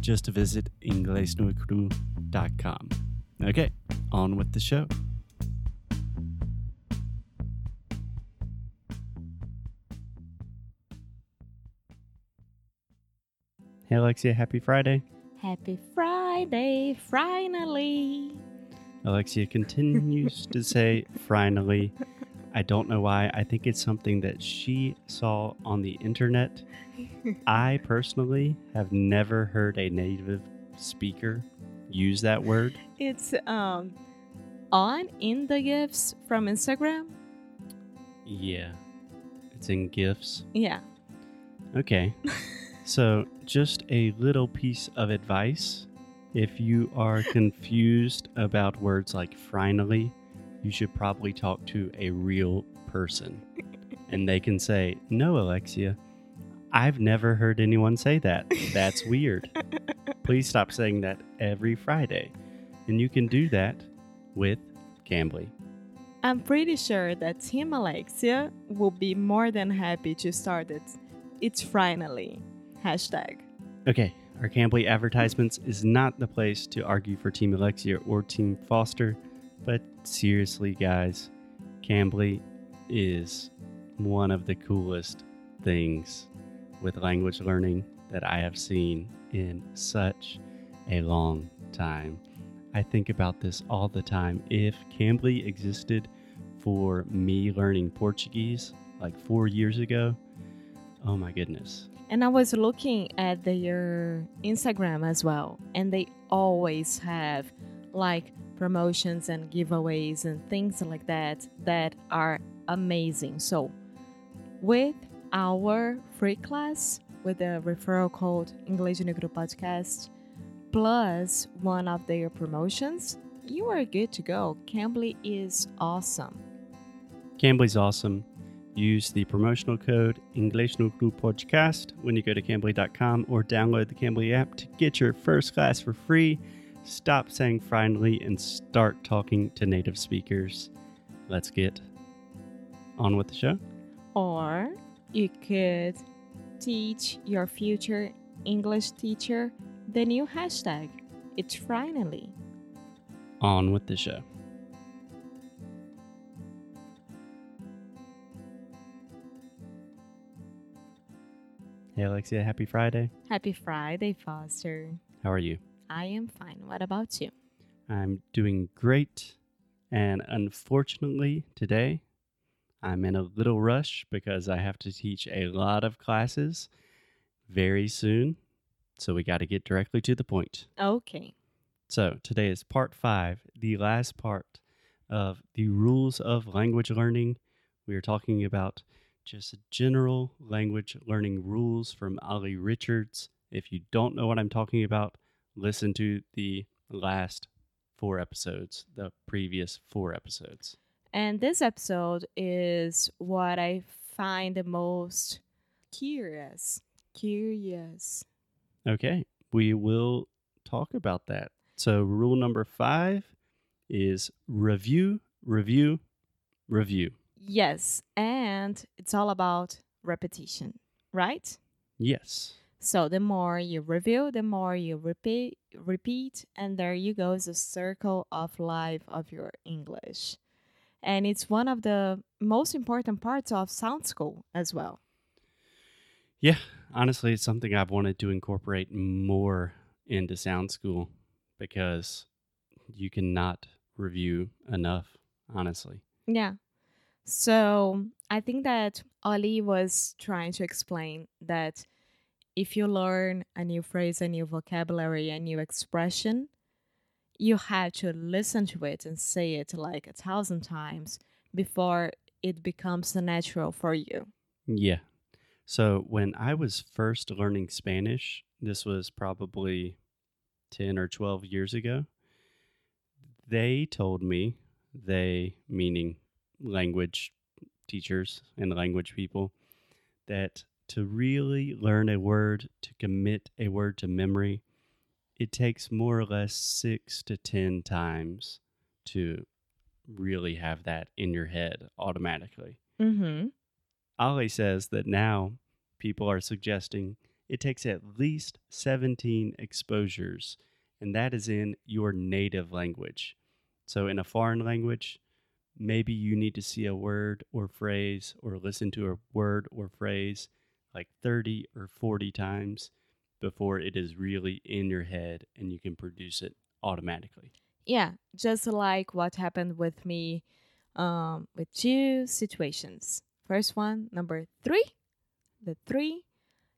Just visit inglesnuecru.com. Okay, on with the show. Hey Alexia, happy Friday. Happy Friday, finally. Alexia continues to say finally. I don't know why. I think it's something that she saw on the internet. I personally have never heard a native speaker use that word. It's um on in the gifts from Instagram. Yeah. It's in GIFs. Yeah. Okay. so, just a little piece of advice. If you are confused about words like finally, you should probably talk to a real person. and they can say, No, Alexia, I've never heard anyone say that. That's weird. Please stop saying that every Friday. And you can do that with Cambly. I'm pretty sure that Team Alexia will be more than happy to start it. It's finally. Hashtag. Okay, our Cambly advertisements is not the place to argue for Team Alexia or Team Foster, but seriously, guys, Cambly is one of the coolest things with language learning that I have seen in such a long time. I think about this all the time. If Cambly existed for me learning Portuguese like four years ago, oh my goodness. And I was looking at their Instagram as well, and they always have like promotions and giveaways and things like that that are amazing. So, with our free class with the referral code English Negro Podcast plus one of their promotions, you are good to go. Cambly is awesome. Cambly's awesome. Use the promotional code English Negro Podcast when you go to Cambly.com or download the Cambly app to get your first class for free. Stop saying finally and start talking to native speakers. Let's get on with the show. Or you could teach your future English teacher the new hashtag. It's finally. On with the show. Hey Alexia, happy Friday. Happy Friday, Foster. How are you? I am fine. What about you? I'm doing great. And unfortunately, today I'm in a little rush because I have to teach a lot of classes very soon. So we got to get directly to the point. Okay. So today is part five, the last part of the rules of language learning. We are talking about just general language learning rules from Olly Richards. If you don't know what I'm talking about, listen to the last four episodes, the previous four episodes. And this episode is what I find the most curious. Curious. Okay, we will talk about that. So, rule number five is review, review, review. Yes, and it's all about repetition, right? Yes. So the more you review, the more you repeat, repeat, and there you go. A circle of life of your English, and it's one of the most important parts of Sound School as well. Yeah, honestly, it's something I've wanted to incorporate more into Sound School because you cannot review enough, honestly. Yeah. So I think that Olly was trying to explain that if you learn a new phrase, a new vocabulary, a new expression, you have to listen to it and say it like a thousand times before it becomes natural for you. Yeah. So when I was first learning Spanish, this was probably 10 or 12 years ago, they told me, they meaning language teachers and language people, that to really learn a word, to commit a word to memory, it takes more or less six to 10 times to really have that in your head automatically. Mm-hmm. Olly says that now people are suggesting it takes at least 17 exposures, and that is in your native language. So, in a foreign language, maybe you need to see a word or phrase or listen to a word or phrase like 30 or 40 times before it is really in your head and you can produce it automatically. Yeah, just like what happened with me um, with two situations. First one, number three, the three.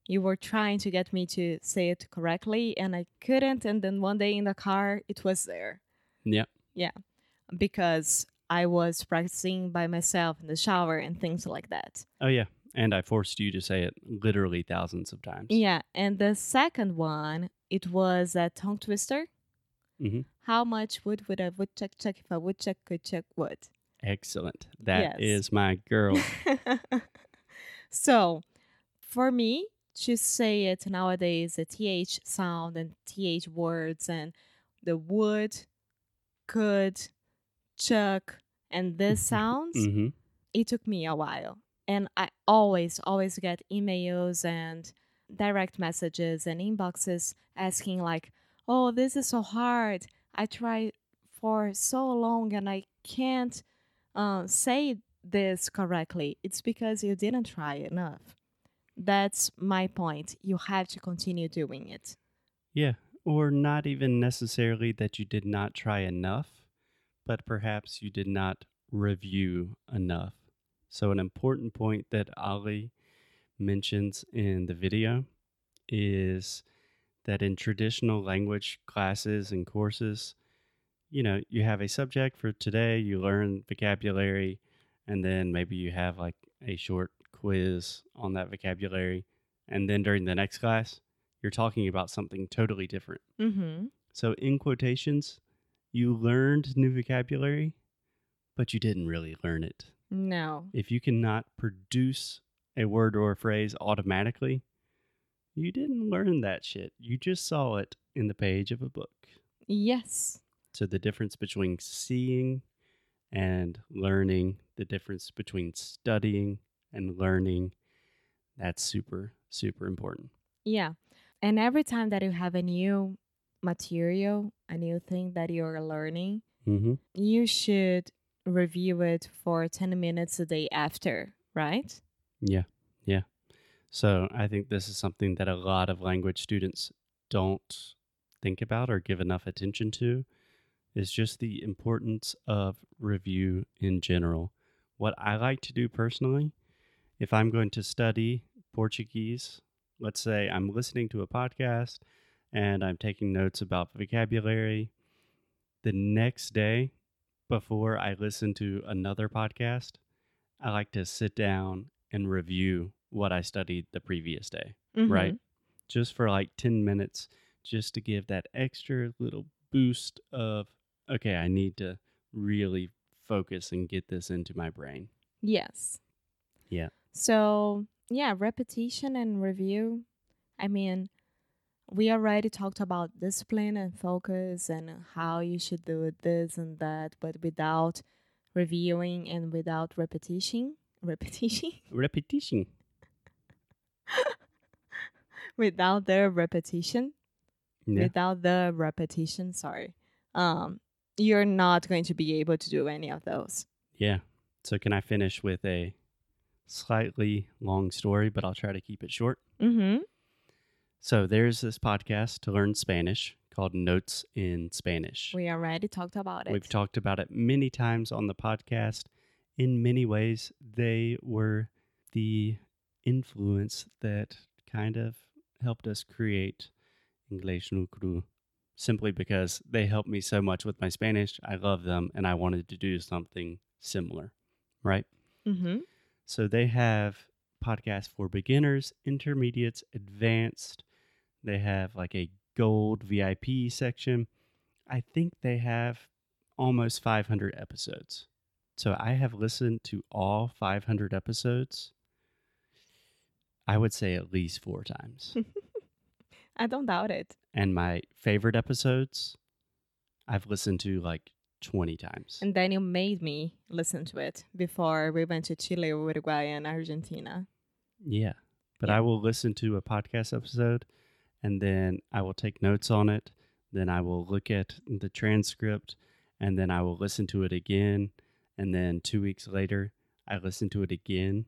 You were trying to get me to say it correctly, and I couldn't. And then one day in the car, it was there. Yeah. Yeah, because I was practicing by myself in the shower and things like that. Oh, yeah. And I forced you to say it literally thousands of times. Yeah, and the second one, it was a tongue twister. hmm How much wood would a woodchuck chuck if a woodchuck could chuck wood? Excellent. That Yes. is my girl. so, for me to say it nowadays, the th sound and th words and the wood, could, chuck, and this sounds, hmm it took me a while. And I always, always get emails and direct messages and inboxes asking, like, oh, this is so hard. I tried for so long and I can't uh, say this correctly. It's because you didn't try enough. That's my point. You have to continue doing it. Yeah. Or not even necessarily that you did not try enough, but perhaps you did not review enough. So, an important point that Olly mentions in the video is that in traditional language classes and courses, you know, you have a subject for today, you learn vocabulary, and then maybe you have like a short quiz on that vocabulary. And then during the next class, you're talking about something totally different. Mm-hmm. So, in quotations, you learned new vocabulary, but you didn't really learn it. No. If you cannot produce a word or a phrase automatically, you didn't learn that shit. You just saw it in the page of a book. Yes. So, the difference between seeing and learning, the difference between studying and learning, that's super, super important. Yeah. And every time that you have a new material, a new thing that you're learning, Mm-hmm. you should review it for 10 minutes a day after, right? Yeah, yeah. So I think this is something that a lot of language students don't think about or give enough attention to is just the importance of review in general. What I like to do personally, if I'm going to study Portuguese, let's say I'm listening to a podcast and I'm taking notes about vocabulary, the next day before I listen to another podcast, I like to sit down and review what I studied the previous day, right? Mm-hmm. Just for like 10 minutes, just to give that extra little boost of, okay, I need to really focus and get this into my brain. Yes. Yeah. So, yeah, repetition and review. I mean, we already talked about discipline and focus and how you should do this and that, but without reviewing and without repetition, repetition, Repetition. without the repetition, Yeah. without the repetition, sorry, um, you're not going to be able to do any of those. Yeah. So, can I finish with a slightly long story, but I'll try to keep it short? Mm-hmm. So there's this podcast to learn Spanish called Notes in Spanish. We already talked about it. We've talked about it many times on the podcast. In many ways, they were the influence that kind of helped us create English no Cru simply because they helped me so much with my Spanish. I love them and I wanted to do something similar, right? mm-hmm. So they have podcasts for beginners, intermediates, advanced. They have like a gold VIP section. I think they have almost 500 episodes. So I have listened to all 500 episodes. I would say at least four times. I don't doubt it. and my favorite episodes, I've listened to like 20 times. And Daniel made me listen to it before we went to Chile, Uruguay, and Argentina. Yeah. But Yeah. I will listen to a podcast episode and then I will take notes on it. Then I will look at the transcript and then I will listen to it again. And then two weeks later, I listen to it again.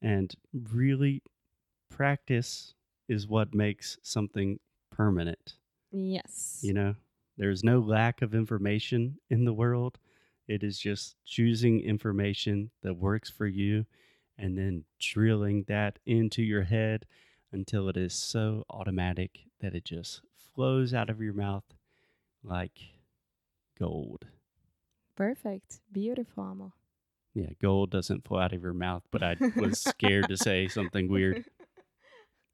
And really, practice is what makes something permanent. Yes. You know, there's no lack of information in the world. It is just choosing information that works for you and then drilling that into your head until it is so automatic that it just flows out of your mouth like gold. Perfect. Beautiful, Amo. Yeah, gold doesn't flow out of your mouth, but I was scared to say something weird.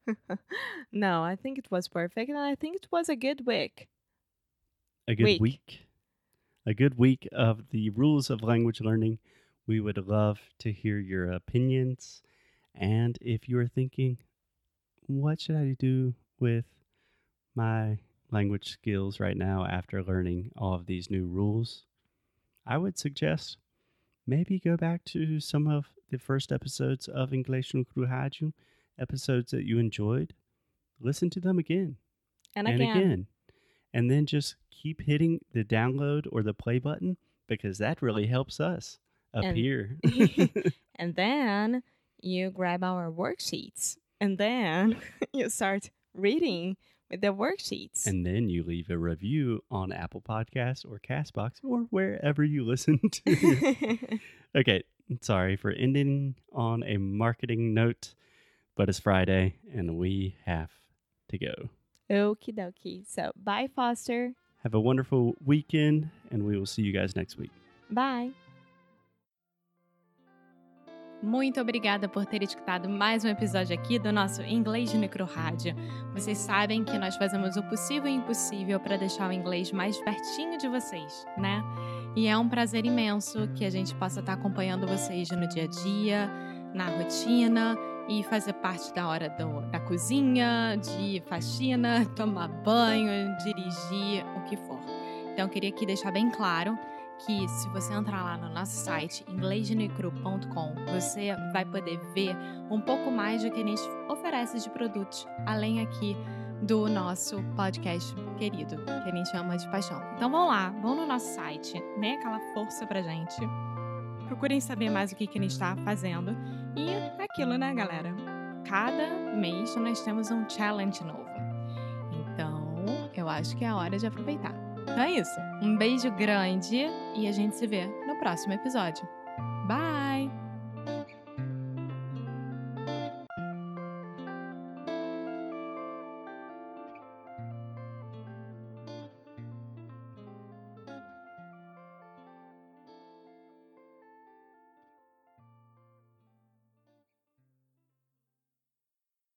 no, I think it was perfect. And I think it was a good week. a good Week. week. A good week of the rules of language learning. We would love to hear your opinions. And if you are thinking, what should I do with my language skills right now after learning all of these new rules? I would suggest maybe go back to some of the first episodes of English no Cruhaju, episodes that you enjoyed. Listen to them again And, and again, again. And then just keep hitting the download or the play button because that really helps us up And- here. and then you grab our worksheets. And then you start reading with the worksheets. and then you leave a review on Apple Podcasts or Castbox or wherever you listen to. okay, sorry for ending on a marketing note, but it's Friday and we have to go. Okie dokie. So, bye, Foster. Have a wonderful weekend and we will see you guys next week. Bye. Muito obrigada por ter escutado mais um episódio aqui do nosso Inglês de Micro Rádio. Vocês sabem que nós fazemos o possível e impossível para deixar o inglês mais pertinho de vocês, né? E é um prazer imenso que a gente possa estar acompanhando vocês no dia a dia, na rotina e fazer parte da hora do- da cozinha, de faxina, tomar banho, dirigir, o que for. Então, queria aqui deixar bem claro que se você entrar lá no nosso site inglesdenecru.com, você vai poder ver um pouco mais do que a gente oferece de produtos, além aqui do nosso podcast querido, que a gente chama de paixão. Então vão lá, vão no nosso site, né? Aquela força pra gente. Procurem saber mais o que, que a gente está fazendo. E é aquilo, né, galera? Cada mês nós temos um challenge novo. Então, eu acho que é a hora de aproveitar. Então é isso. Um beijo grande e a gente se vê no próximo episódio. Bye!